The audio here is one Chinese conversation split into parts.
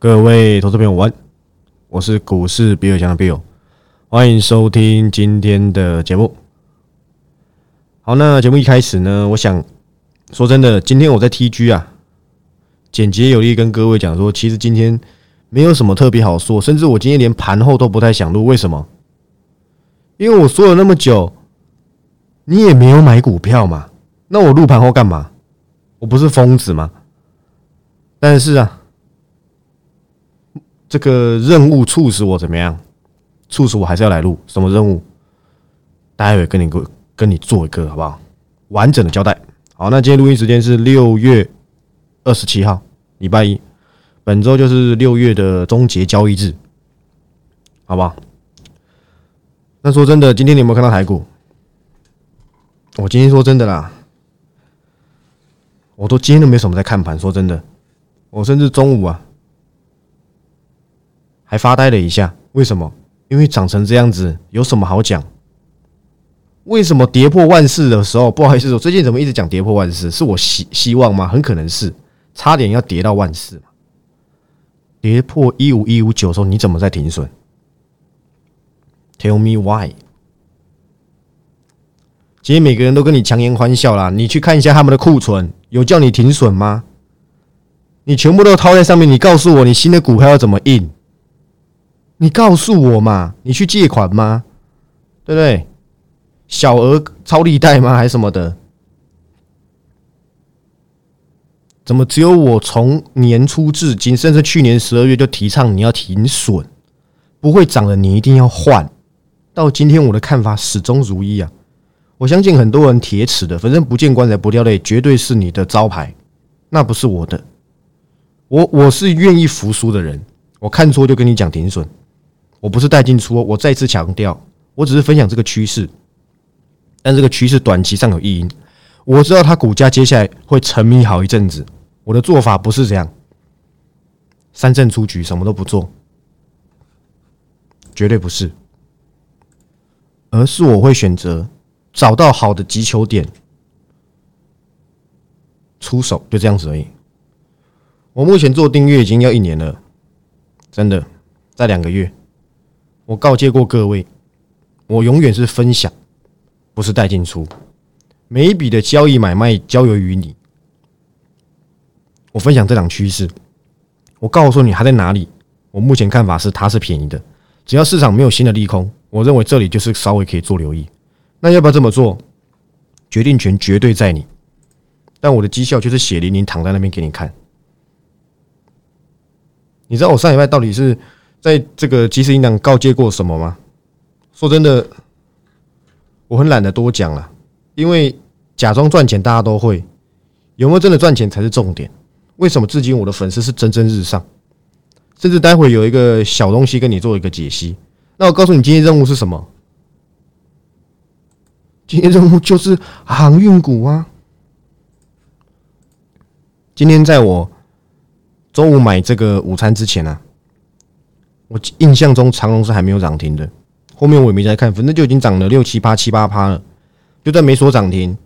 各位投资朋友，晚，我是股市比尔强的 Bill，欢迎收听今天的节目。好，那节目一开始呢，我想说真的，今天我在 TG 啊，简洁有力跟各位讲说，其实今天没有什么特别好说，甚至我今天连盘后都不太想录，为什么？因为我说了那么久，你也没有买股票嘛，那我录盘后干嘛？我不是疯子吗？但是啊。这个任务促使我怎么样？促使我还是要来录什么任务？待会跟你跟跟你做一个好不好？完整的交代。好，那今天录音时间是六月二十七号，礼拜一。本周就是六月的终结交易日，好不好？那说真的，今天你有没有看到台股？我今天说真的啦，我都今天都没什么在看盘。说真的，我甚至中午啊。还发呆了一下，为什么？因为长成这样子，有什么好讲？为什么跌破万四的时候，不好意思，我最近怎么一直讲跌破万四？是我希希望吗？很可能是，差点要跌到万四。跌破一五一五九的时候，你怎么在停损？Tell me why？今天每个人都跟你强颜欢笑啦，你去看一下他们的库存，有叫你停损吗？你全部都掏在上面，你告诉我，你新的股票要怎么印？你告诉我嘛？你去借款吗？对不对？小额超利贷吗？还是什么的？怎么只有我从年初至今，甚至去年十二月就提倡你要停损，不会涨的你一定要换。到今天我的看法始终如一啊！我相信很多人铁齿的，反正不见棺材不掉泪，绝对是你的招牌，那不是我的。我我是愿意服输的人，我看错就跟你讲停损。我不是带进出，我再次强调，我只是分享这个趋势，但这个趋势短期上有异因。我知道它股价接下来会沉迷好一阵子。我的做法不是这样，三阵出局，什么都不做，绝对不是，而是我会选择找到好的击球点出手，就这样子而已。我目前做订阅已经要一年了，真的，在两个月。我告诫过各位，我永远是分享，不是带进出。每一笔的交易买卖交由于你。我分享这档趋势，我告诉你还在哪里。我目前看法是它是便宜的，只要市场没有新的利空，我认为这里就是稍微可以做留意。那要不要这么做？决定权绝对在你，但我的绩效就是血淋淋躺在那边给你看。你知道我上礼拜到底是？在这个即时音档告诫过什么吗？说真的，我很懒得多讲了，因为假装赚钱大家都会，有没有真的赚钱才是重点。为什么至今我的粉丝是蒸蒸日上？甚至待会有一个小东西跟你做一个解析。那我告诉你，今天任务是什么？今天任务就是航运股啊！今天在我中午买这个午餐之前呢。我印象中长隆是还没有涨停的，后面我也没再看，反正就已经涨了六七八七八趴了，就算没说涨停，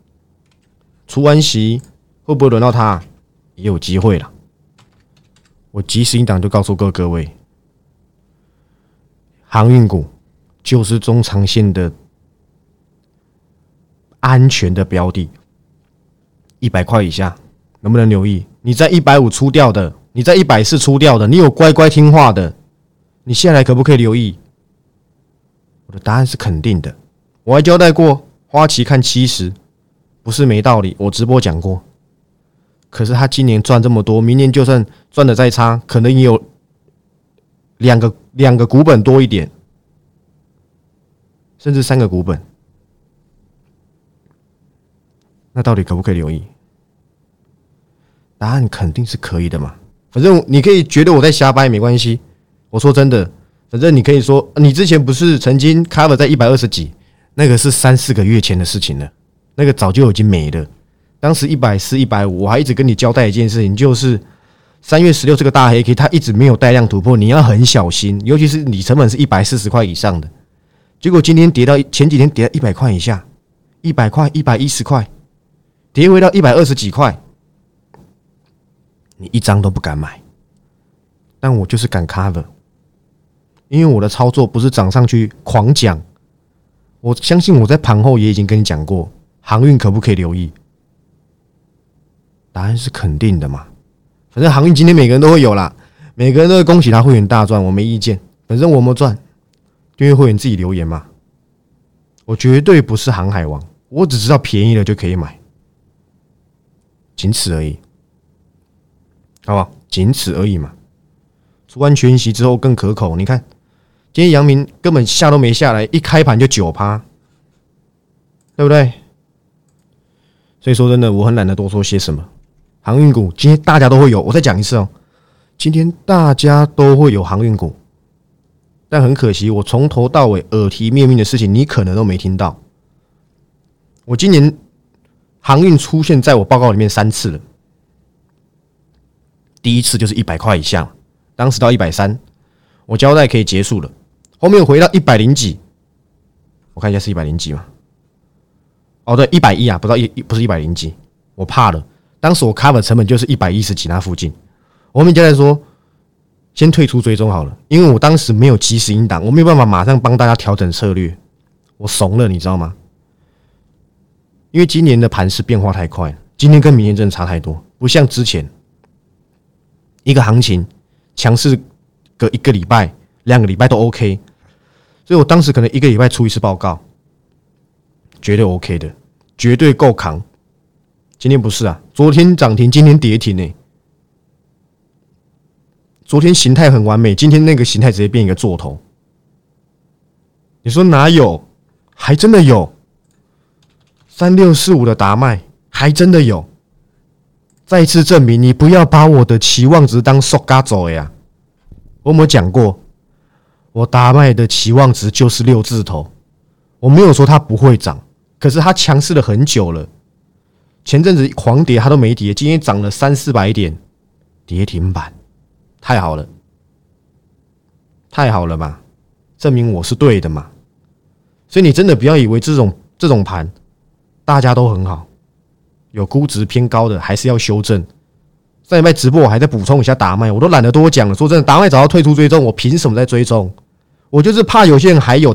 除完息会不会轮到它？也有机会了。我及时一档就告诉各各位，航运股就是中长线的安全的标的，一百块以下能不能留意？你在一百五出掉的，你在一百四出掉的，你有乖乖听话的。你现在可不可以留意？我的答案是肯定的。我还交代过，花旗看七十，不是没道理。我直播讲过。可是他今年赚这么多，明年就算赚的再差，可能也有两个两个股本多一点，甚至三个股本。那到底可不可以留意？答案肯定是可以的嘛。反正你可以觉得我在瞎掰，没关系。我说真的，反正你可以说，你之前不是曾经 cover 在一百二十几，那个是三四个月前的事情了，那个早就已经没了。当时一百四、一百五，我还一直跟你交代一件事情，就是三月十六这个大黑 K，它一直没有带量突破，你要很小心，尤其是你成本是一百四十块以上的，结果今天跌到前几天跌到一百块以下，一百块、一百一十块，跌回到一百二十几块，你一张都不敢买。但我就是敢 cover，因为我的操作不是涨上去狂讲。我相信我在盘后也已经跟你讲过，航运可不可以留意？答案是肯定的嘛。反正航运今天每个人都会有啦，每个人都会恭喜他会员大赚，我没意见。反正我们赚，因为会员自己留言嘛。我绝对不是航海王，我只知道便宜了就可以买，仅此而已，好不好？仅此而已嘛。出完全息之后更可口，你看。今天阳明根本下都没下来，一开盘就九趴，对不对？所以说真的，我很懒得多说些什么。航运股今天大家都会有，我再讲一次哦，今天大家都会有航运股，但很可惜，我从头到尾耳提面命的事情，你可能都没听到。我今年航运出现在我报告里面三次了，第一次就是一百块以下，当时到一百三，我交代可以结束了。后面回到一百零几，我看一下是一百零几吗？哦，对，一百一啊，不知道一不是一百零几，我怕了。当时我 cover 成本就是一百一十几那附近。我们教练说，先退出追踪好了，因为我当时没有及时引导，我没有办法马上帮大家调整策略，我怂了，你知道吗？因为今年的盘势变化太快，今天跟明天真的差太多，不像之前一个行情强势隔一个礼拜、两个礼拜都 OK。所以我当时可能一个礼拜出一次报告，绝对 OK 的，绝对够扛。今天不是啊，昨天涨停，今天跌停呢。昨天形态很完美，今天那个形态直接变一个座头。你说哪有？还真的有。三六四五的达麦还真的有。再次证明，你不要把我的期望值当塑嘎走呀。我有没有讲过？我达麦的期望值就是六字头，我没有说它不会涨，可是它强势了很久了。前阵子狂跌它都没跌，今天涨了三四百点，跌停板，太好了，太好了嘛，证明我是对的嘛。所以你真的不要以为这种这种盘大家都很好，有估值偏高的还是要修正。上礼拜直播我还在补充一下达麦，我都懒得多讲了。说真的，达麦早要退出追踪，我凭什么在追踪？我就是怕有些人还有，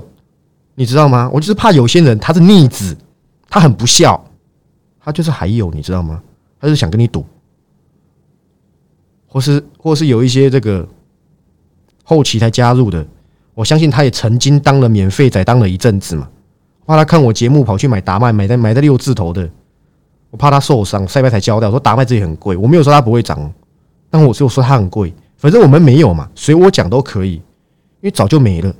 你知道吗？我就是怕有些人他是逆子，他很不孝，他就是还有，你知道吗？他就是想跟你赌，或是或是有一些这个后期才加入的，我相信他也曾经当了免费仔，当了一阵子嘛。怕他看我节目跑去买达麦，买在买在六字头的，我怕他受伤，赛拜才交代我说达麦这里很贵，我没有说他不会涨，但我只有说他很贵，反正我们没有嘛，所以我讲都可以。因为早就没了，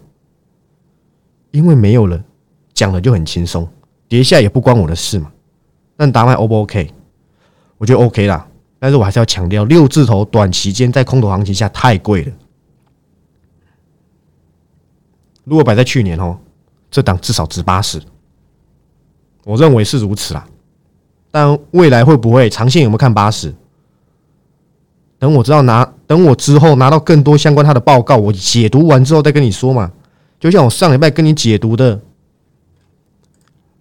因为没有了，讲了就很轻松，跌下也不关我的事嘛。但答案 O 不 OK？我觉得 OK 啦，但是我还是要强调，六字头短期间在空头行情下太贵了。如果摆在去年哦，这档至少值八十，我认为是如此啦。但未来会不会长线有没有看八十？等我知道拿，等我之后拿到更多相关他的报告，我解读完之后再跟你说嘛。就像我上礼拜跟你解读的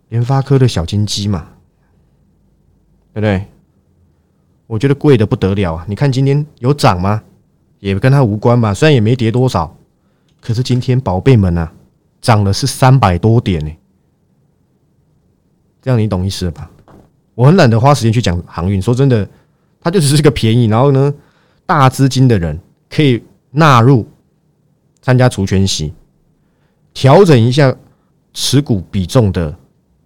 联发科的小金鸡嘛，对不对？我觉得贵的不得了啊！你看今天有涨吗？也跟它无关嘛，虽然也没跌多少，可是今天宝贝们啊，涨了是三百多点呢。这样你懂意思了吧？我很懒得花时间去讲航运，说真的，它就只是个便宜，然后呢？大资金的人可以纳入参加除权息，调整一下持股比重的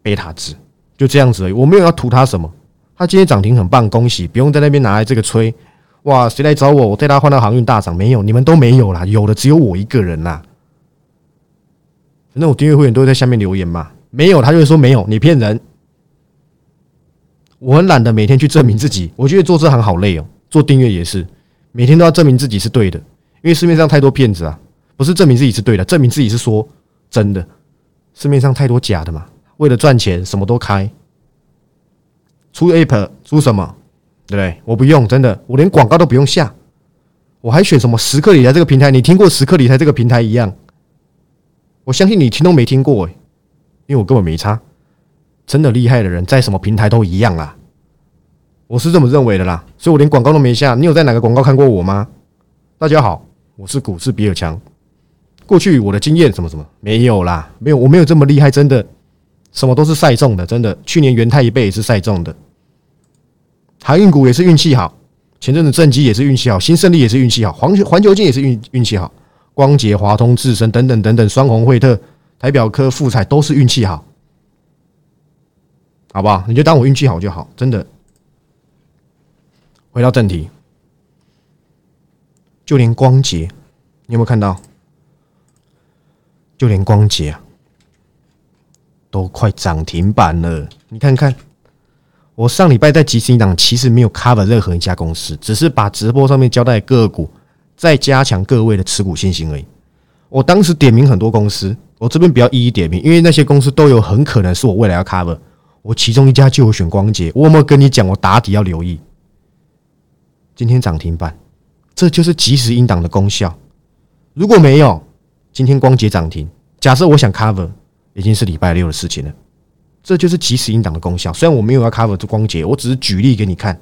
贝塔值，就这样子而已。我没有要图他什么，他今天涨停很棒，恭喜！不用在那边拿来这个吹，哇，谁来找我？我带他换到航运大涨，没有，你们都没有啦，有的只有我一个人啦。反正我订阅会员都会在下面留言嘛，没有他就会说没有，你骗人。我很懒得每天去证明自己，我觉得做这行好累哦，做订阅也是。每天都要证明自己是对的，因为市面上太多骗子啊！不是证明自己是对的，证明自己是说真的。市面上太多假的嘛，为了赚钱什么都开，出 app 出什么，对不对？我不用，真的，我连广告都不用下，我还选什么时刻理财这个平台？你听过时刻理财这个平台一样？我相信你听都没听过，诶，因为我根本没差。真的厉害的人在什么平台都一样啦。我是这么认为的啦，所以我连广告都没下。你有在哪个广告看过我吗？大家好，我是股市比尔强。过去我的经验什么什么没有啦，没有，我没有这么厉害，真的，什么都是赛中的，真的。去年元泰一倍也是赛中的，航运股也是运气好，前阵子正机也是运气好，新胜利也是运气好，环球环球金也是运运气好，光捷、华通、智深等等等等，双红、惠特、台表科、富彩都是运气好，好不好？你就当我运气好就好，真的。回到正题，就连光捷，你有没有看到？就连光捷啊，都快涨停板了。你看看，我上礼拜在即时档其实没有 cover 任何一家公司，只是把直播上面交代个股，再加强各位的持股信心而已。我当时点名很多公司，我这边不要一一点名，因为那些公司都有很可能是我未来要 cover。我其中一家就有选光捷，我有没有跟你讲？我打底要留意。今天涨停板，这就是即时应挡的功效。如果没有，今天光捷涨停，假设我想 cover，已经是礼拜六的事情了。这就是即时应挡的功效。虽然我没有要 cover 这光捷，我只是举例给你看。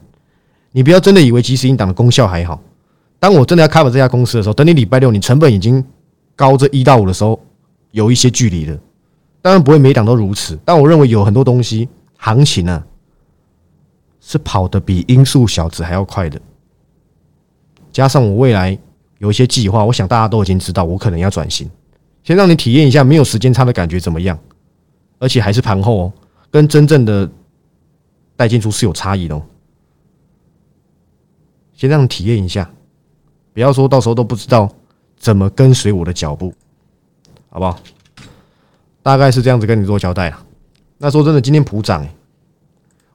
你不要真的以为即时应挡的功效还好。当我真的要 cover 这家公司的时候，等你礼拜六你成本已经高这一到五的时候，有一些距离了。当然不会每档都如此，但我认为有很多东西行情呢是跑得比音速小子还要快的。加上我未来有一些计划，我想大家都已经知道，我可能要转型。先让你体验一下没有时间差的感觉怎么样，而且还是盘后哦，跟真正的带进出是有差异的哦。先让你体验一下，不要说到时候都不知道怎么跟随我的脚步，好不好？大概是这样子跟你做交代啊。那说真的，今天普涨，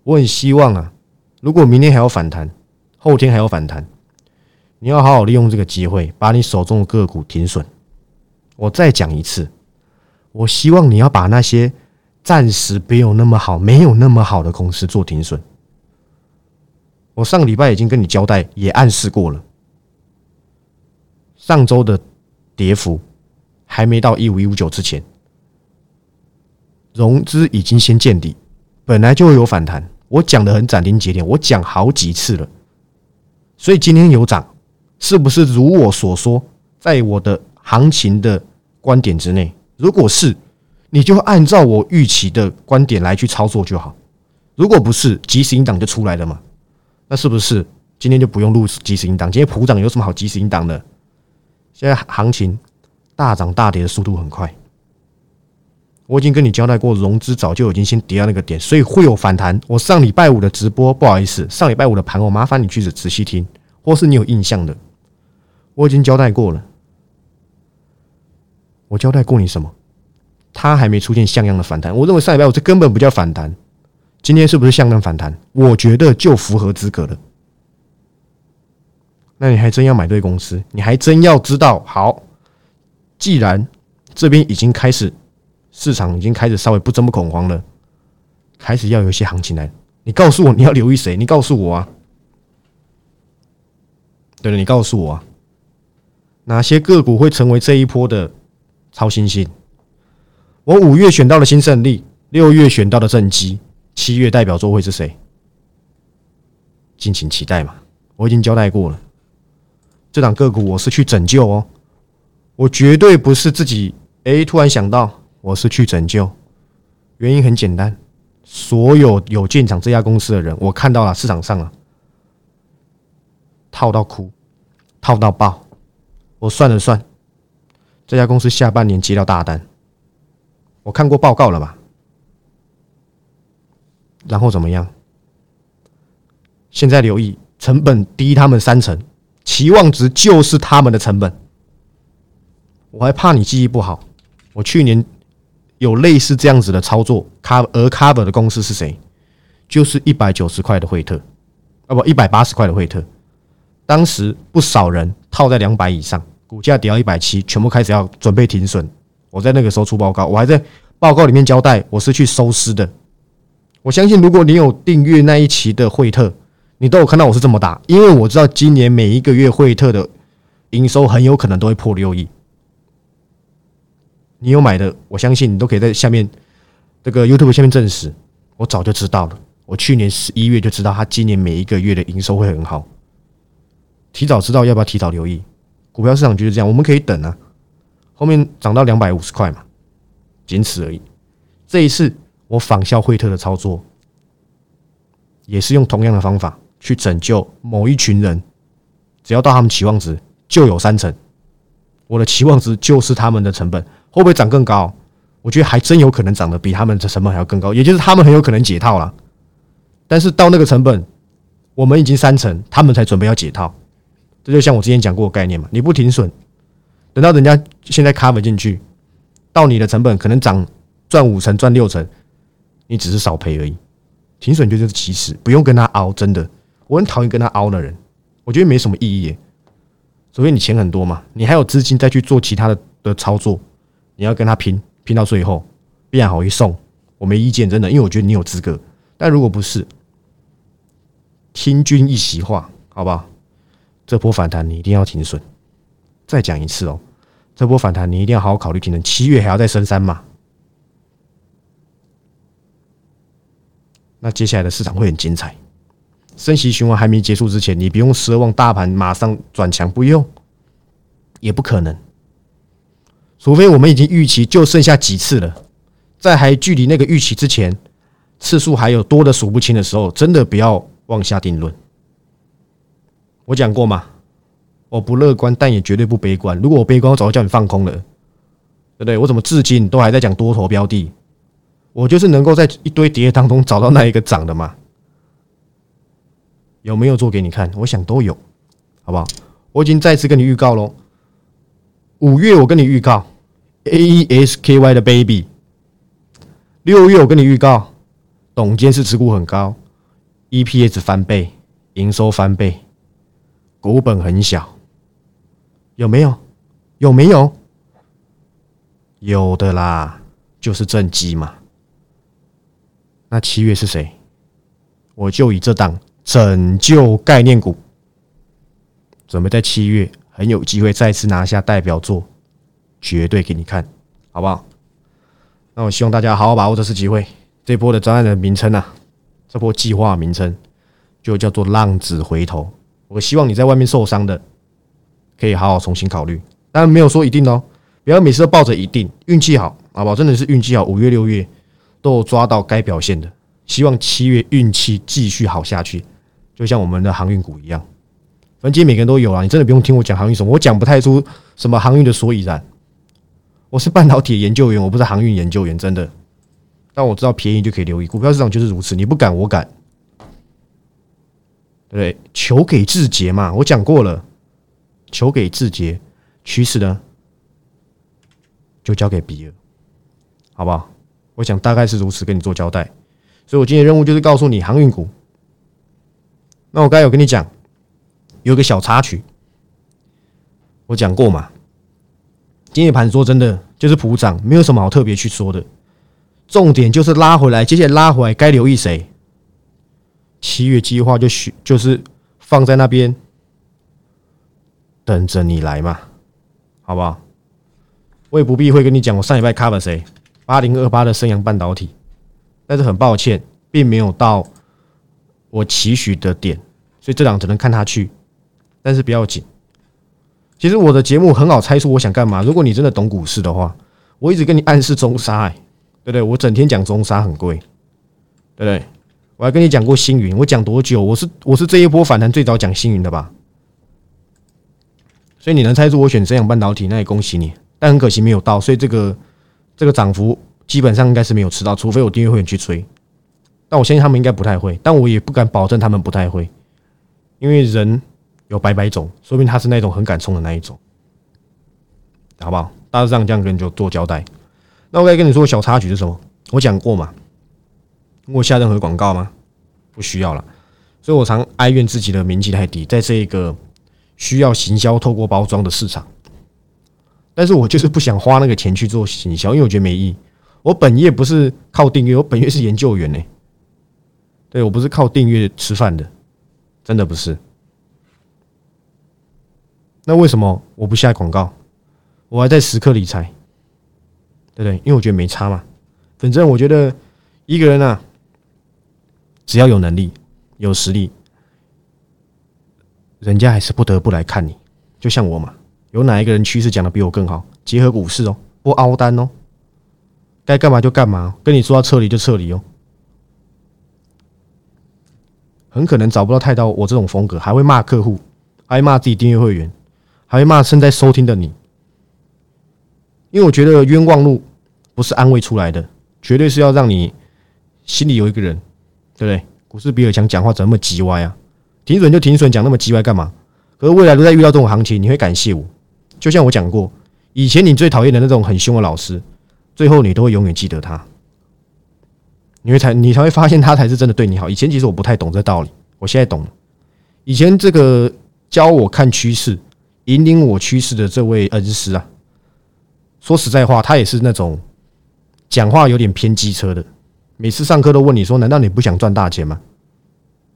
我很希望啊，如果明天还要反弹，后天还要反弹，你要好好利用这个机会，把你手中的个股停损。我再讲一次，我希望你要把那些暂时没有那么好、没有那么好的公司做停损。我上个礼拜已经跟你交代，也暗示过了。上周的跌幅还没到一五一五九之前，融资已经先见底，本来就会有反弹。我讲的很斩钉截铁，我讲好几次了。所以今天有涨，是不是如我所说，在我的？行情的观点之内，如果是，你就按照我预期的观点来去操作就好。如果不是，即时引档就出来了嘛？那是不是今天就不用录即时引档？今天普涨有什么好即时引档的？现在行情大涨大跌的速度很快，我已经跟你交代过，融资早就已经先跌到那个点，所以会有反弹。我上礼拜五的直播，不好意思，上礼拜五的盘，我麻烦你去仔细听，或是你有印象的，我已经交代过了。我交代过你什么？它还没出现像样的反弹。我认为上礼拜我这根本不叫反弹。今天是不是像样反弹？我觉得就符合资格了。那你还真要买对公司，你还真要知道。好，既然这边已经开始市场已经开始稍微不这么恐慌了，开始要有一些行情来。你告诉我你要留意谁？你告诉我啊。对了，你告诉我啊，哪些个股会成为这一波的？超新星，我五月选到了新胜利，六月选到了正基，七月代表作会是谁？敬请期待嘛！我已经交代过了，这档个股我是去拯救哦，我绝对不是自己哎突然想到，我是去拯救。原因很简单，所有有建厂这家公司的人，我看到了市场上了套到哭，套到爆，我算了算。这家公司下半年接到大单，我看过报告了吧？然后怎么样？现在留意，成本低他们三成，期望值就是他们的成本。我还怕你记忆不好，我去年有类似这样子的操作，cover 而 cover 的公司是谁？就是一百九十块的惠特，啊不，一百八十块的惠特，当时不少人套在两百以上。股价跌到一百七，全部开始要准备停损。我在那个时候出报告，我还在报告里面交代，我是去收尸的。我相信，如果你有订阅那一期的惠特，你都有看到我是这么打，因为我知道今年每一个月惠特的营收很有可能都会破六亿。你有买的，我相信你都可以在下面这个 YouTube 下面证实。我早就知道了，我去年十一月就知道他今年每一个月的营收会很好，提早知道要不要提早留意？股票市场就是这样，我们可以等啊，后面涨到两百五十块嘛，仅此而已。这一次我仿效惠特的操作，也是用同样的方法去拯救某一群人，只要到他们期望值就有三成，我的期望值就是他们的成本，会不会涨更高？我觉得还真有可能涨得比他们的成本还要更高，也就是他们很有可能解套了。但是到那个成本，我们已经三成，他们才准备要解套。这就像我之前讲过的概念嘛，你不停损，等到人家现在 cover 进去，到你的成本可能涨赚五成、赚六成，你只是少赔而已。停损就是其实，不用跟他熬，真的，我很讨厌跟他熬的人，我觉得没什么意义。除非你钱很多嘛，你还有资金再去做其他的的操作，你要跟他拼。拼到最后，变好一送，我没意见，真的，因为我觉得你有资格。但如果不是，听君一席话，好不好？这波反弹你一定要停损。再讲一次哦，这波反弹你一定要好好考虑停损。七月还要再升三嘛？那接下来的市场会很精彩。升息循环还没结束之前，你不用奢望大盘马上转强，不用，也不可能。除非我们已经预期就剩下几次了，在还距离那个预期之前，次数还有多的数不清的时候，真的不要妄下定论。我讲过嘛，我不乐观，但也绝对不悲观。如果我悲观，我早就叫你放空了，对不对？我怎么至今都还在讲多头标的？我就是能够在一堆跌当中找到那一个涨的嘛？有没有做给你看？我想都有，好不好？我已经再次跟你预告喽，五月我跟你预告。AESKY 的 baby，六月我跟你预告，董监事持股很高，EPS 翻倍，营收翻倍，股本很小，有没有？有没有？有的啦，就是正机嘛。那七月是谁？我就以这档拯救概念股，准备在七月很有机会再次拿下代表作。绝对给你看，好不好？那我希望大家好好把握这次机会。这波的专案的名称啊，这波计划名称就叫做“浪子回头”。我希望你在外面受伤的，可以好好重新考虑。当然没有说一定哦，不要每次都抱着一定运气好，好不好？真的是运气好，五月六月都有抓到该表现的。希望七月运气继续好下去，就像我们的航运股一样。反正每个人都有啊，你真的不用听我讲航运什么，我讲不太出什么航运的所以然。我是半导体研究员，我不是航运研究员，真的。但我知道便宜就可以留意，股票市场就是如此，你不敢，我敢，对？求给志杰嘛，我讲过了，求给志杰，趋势呢就交给比尔，好不好？我想大概是如此，跟你做交代。所以我今天任务就是告诉你航运股。那我刚才有跟你讲，有个小插曲，我讲过嘛。今天盘说真的就是普涨，没有什么好特别去说的。重点就是拉回来，接下来拉回来该留意谁？七月计划就许就是放在那边等着你来嘛，好不好？我也不必会跟你讲，我上礼拜 cover 谁？八零二八的升阳半导体，但是很抱歉，并没有到我期许的点，所以这两只能看他去，但是不要紧。其实我的节目很好猜出我想干嘛。如果你真的懂股市的话，我一直跟你暗示中沙，哎，对不对？我整天讲中沙很贵，对不对？我还跟你讲过星云，我讲多久？我是我是这一波反弹最早讲星云的吧？所以你能猜出我选这样半导体，那也恭喜你。但很可惜没有到，所以这个这个涨幅基本上应该是没有吃到，除非我订阅会员去追。但我相信他们应该不太会，但我也不敢保证他们不太会，因为人。有百百种，说明他是那种很敢冲的那一种，好不好？大致上这样跟你就做交代。那我该跟你说小插曲是什么？我讲过嘛？我下任何广告吗？不需要了。所以我常哀怨自己的名气太低，在这一个需要行销、透过包装的市场，但是我就是不想花那个钱去做行销，因为我觉得没意义。我本业不是靠订阅，我本业是研究员呢。对我不是靠订阅吃饭的，真的不是。那为什么我不下广告？我还在时刻理财，对不对？因为我觉得没差嘛。反正我觉得一个人啊，只要有能力、有实力，人家还是不得不来看你。就像我嘛，有哪一个人趋势讲的比我更好？结合股市哦，不凹单哦，该干嘛就干嘛，跟你说要撤离就撤离哦。很可能找不到太到我这种风格，还会骂客户，还骂自己订阅会员，还会骂正在收听的你。因为我觉得冤枉路不是安慰出来的，绝对是要让你心里有一个人，对不对？股市比尔强讲话怎么那么叽歪啊？停损就停损，讲那么叽歪干嘛？可是未来都在遇到这种行情，你会感谢我。就像我讲过，以前你最讨厌的那种很凶的老师，最后你都会永远记得他。你会才你才会发现他才是真的对你好。以前其实我不太懂这道理，我现在懂了。以前这个教我看趋势、引领我趋势的这位恩师啊，说实在话，他也是那种讲话有点偏机车的。每次上课都问你说：“难道你不想赚大钱吗？”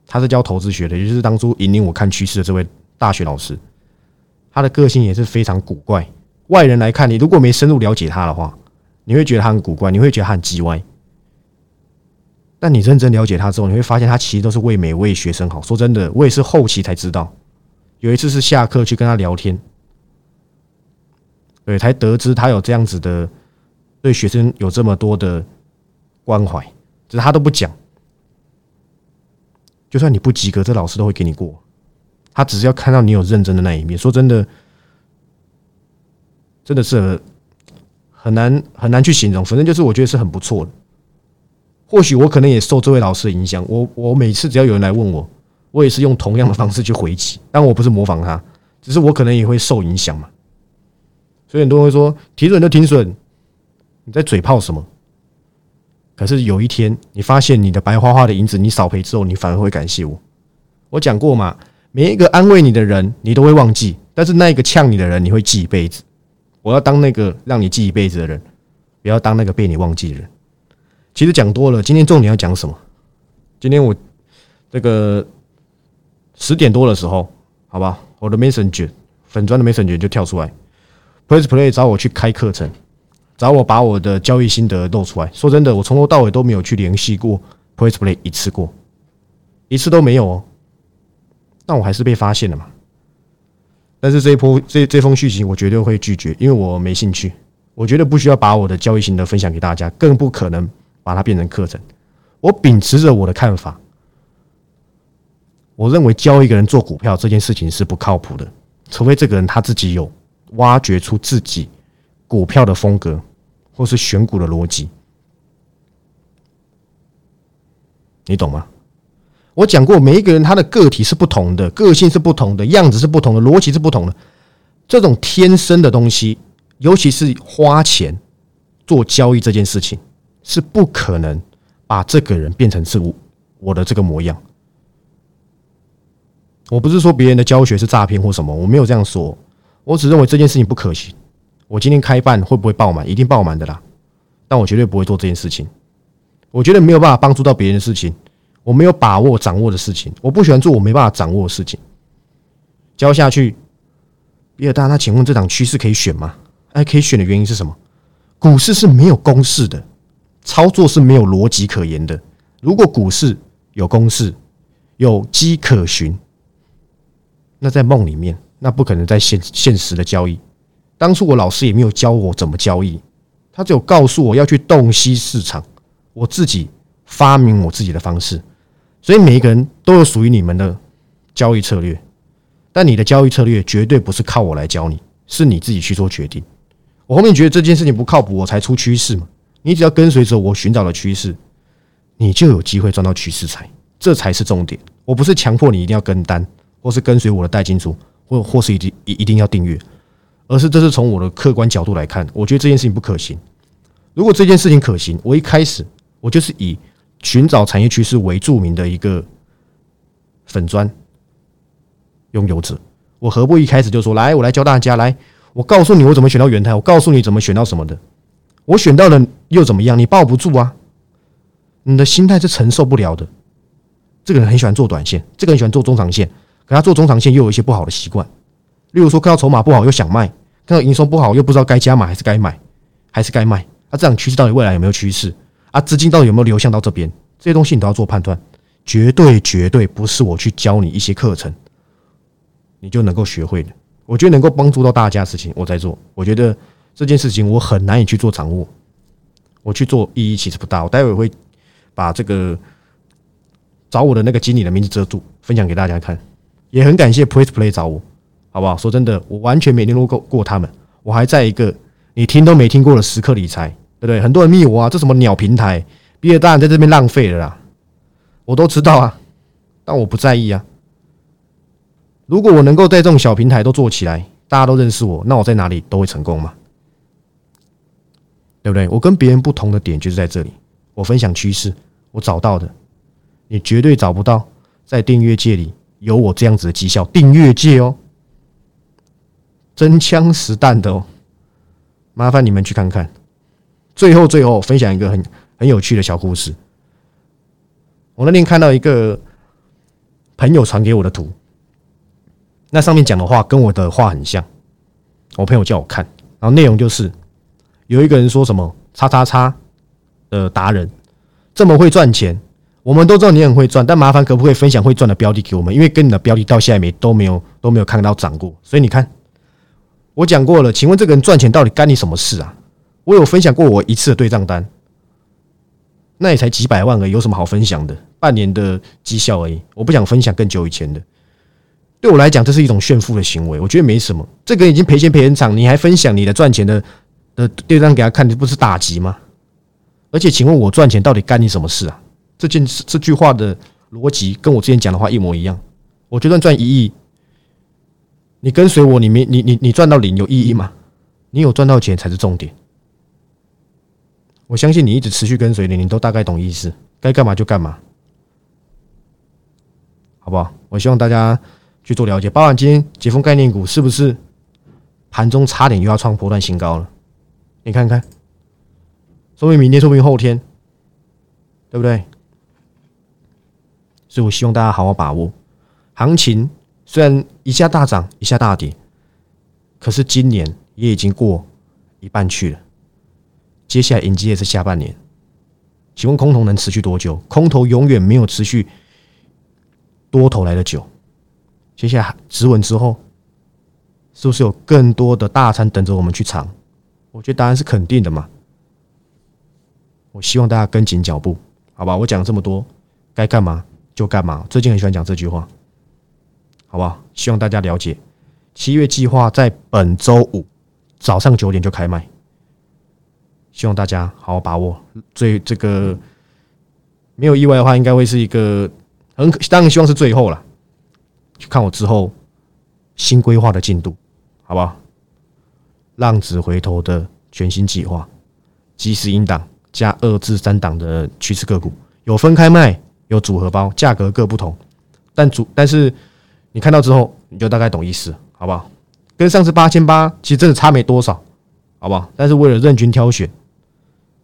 他是教投资学的，也就是当初引领我看趋势的这位大学老师。他的个性也是非常古怪。外人来看，你如果没深入了解他的话，你会觉得他很古怪，你会觉得他很叽歪。但你认真了解他之后，你会发现他其实都是为每位学生好。说真的，我也是后期才知道。有一次是下课去跟他聊天，对，才得知他有这样子的对学生有这么多的关怀，只是他都不讲。就算你不及格，这老师都会给你过。他只是要看到你有认真的那一面。说真的，真的是很难很难去形容。反正就是我觉得是很不错的。或许我可能也受这位老师的影响，我我每次只要有人来问我，我也是用同样的方式去回击，但我不是模仿他，只是我可能也会受影响嘛。所以很多人会说停损就停损，你在嘴炮什么？可是有一天你发现你的白花花的银子你少赔之后，你反而会感谢我。我讲过嘛，每一个安慰你的人你都会忘记，但是那一个呛你的人你会记一辈子。我要当那个让你记一辈子的人，不要当那个被你忘记的人。其实讲多了，今天重点要讲什么？今天我这个十点多的时候，好吧，我的 Messenger 粉砖的 Messenger 就跳出来，Press Play 找我去开课程，找我把我的交易心得露出来。说真的，我从头到尾都没有去联系过 Press Play 一次过，一次都没有哦。但我还是被发现了嘛。但是这一波这这封讯息我绝对会拒绝，因为我没兴趣，我觉得不需要把我的交易心得分享给大家，更不可能。把它变成课程，我秉持着我的看法，我认为教一个人做股票这件事情是不靠谱的，除非这个人他自己有挖掘出自己股票的风格，或是选股的逻辑，你懂吗？我讲过，每一个人他的个体是不同的，个性是不同的，样子是不同的，逻辑是不同的，这种天生的东西，尤其是花钱做交易这件事情。是不可能把这个人变成是我我的这个模样。我不是说别人的教学是诈骗或什么，我没有这样说。我只认为这件事情不可行。我今天开办会不会爆满？一定爆满的啦。但我绝对不会做这件事情。我觉得没有办法帮助到别人的事情，我没有把握掌握的事情，我不喜欢做我没办法掌握的事情。教下去，比尔大，那请问这档趋势可以选吗？哎，可以选的原因是什么？股市是没有公式的。操作是没有逻辑可言的。如果股市有公式、有迹可循，那在梦里面，那不可能在现现实的交易。当初我老师也没有教我怎么交易，他只有告诉我要去洞悉市场，我自己发明我自己的方式。所以每一个人都有属于你们的交易策略，但你的交易策略绝对不是靠我来教你，是你自己去做决定。我后面觉得这件事情不靠谱，我才出趋势嘛。你只要跟随着我寻找的趋势，你就有机会赚到趋势财，这才是重点。我不是强迫你一定要跟单，或是跟随我的代金主，或或是一定一一定要订阅，而是这是从我的客观角度来看，我觉得这件事情不可行。如果这件事情可行，我一开始我就是以寻找产业趋势为著名的一个粉砖拥有者，我何不一开始就说来，我来教大家，来，我告诉你我怎么选到元泰，我告诉你怎么选到什么的。我选到了又怎么样？你抱不住啊！你的心态是承受不了的。这个人很喜欢做短线，这个人喜欢做中长线，可他做中长线又有一些不好的习惯，例如说看到筹码不好又想卖，看到营收不好又不知道该加码还是该买，还是该卖。啊，这样趋势到底未来有没有趋势？啊，资金到底有没有流向到这边？这些东西你都要做判断。绝对绝对不是我去教你一些课程，你就能够学会的。我觉得能够帮助到大家的事情，我在做。我觉得这件事情我很难以去做掌握，我去做意义其实不大。我待会会把这个找我的那个经理的名字遮住，分享给大家看。也很感谢 Place Play 找我，好不好？说真的，我完全没联络过过他们，我还在一个你听都没听过的时刻理财，对不对？很多人密我啊，这什么鸟平台，毕业当然在这边浪费了啦，我都知道啊，但我不在意啊。如果我能够在这种小平台都做起来，大家都认识我，那我在哪里都会成功嘛，对不对？我跟别人不同的点就是在这里，我分享趋势，我找到的，你绝对找不到，在订阅界里有我这样子的绩效。订阅界哦，真枪实弹的哦，麻烦你们去看看。最后，最后分享一个很很有趣的小故事。我那天看到一个朋友传给我的图。那上面讲的话跟我的话很像，我朋友叫我看，然后内容就是有一个人说什么“叉叉叉”的达人这么会赚钱，我们都知道你很会赚，但麻烦可不可以分享会赚的标的给我们？因为跟你的标的到现在没都没有都没有看到涨过，所以你看我讲过了，请问这个人赚钱到底干你什么事啊？我有分享过我一次的对账单，那也才几百万而已，有什么好分享的？半年的绩效而已，我不想分享更久以前的。对我来讲，这是一种炫富的行为，我觉得没什么。这个人已经赔钱赔很惨，你还分享你的赚钱的的对账给他看，这不是打击吗？而且，请问我赚钱到底干你什么事啊？这件这句话的逻辑跟我之前讲的话一模一样。我就算赚一亿，你跟随我，你没你你你赚到零有意义吗？你有赚到钱才是重点。我相信你一直持续跟随你，你都大概懂意思，该干嘛就干嘛，好不好？我希望大家。去做了解，包含今天解封概念股是不是盘中差点又要创波段新高了？你看看，说明明天，说明后天，对不对？所以我希望大家好好把握行情。虽然一下大涨，一下大跌，可是今年也已经过一半去了，接下来迎接的是下半年。请问空头能持续多久？空头永远没有持续多头来的久。接下来止稳之后，是不是有更多的大餐等着我们去尝？我觉得答案是肯定的嘛。我希望大家跟紧脚步，好吧？我讲了这么多，该干嘛就干嘛。最近很喜欢讲这句话，好不好？希望大家了解。七月计划在本周五早上九点就开卖，希望大家好好把握。最这个没有意外的话，应该会是一个很当然希望是最后了。去看我之后新规划的进度，好不好？浪子回头的全新计划，即时引档加二至三档的趋势个股，有分开卖，有组合包，价格各不同。但主但是你看到之后，你就大概懂意思，好不好？跟上次八千八其实真的差没多少，好不好？但是为了任君挑选，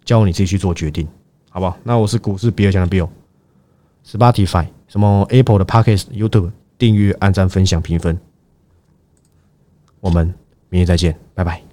教你自己去做决定，好不好？那我是股市比尔强的 Bill，Spotify 什么 Apple 的 Podcast YouTube。订阅、按赞、分享、评分，我们明天再见，拜拜。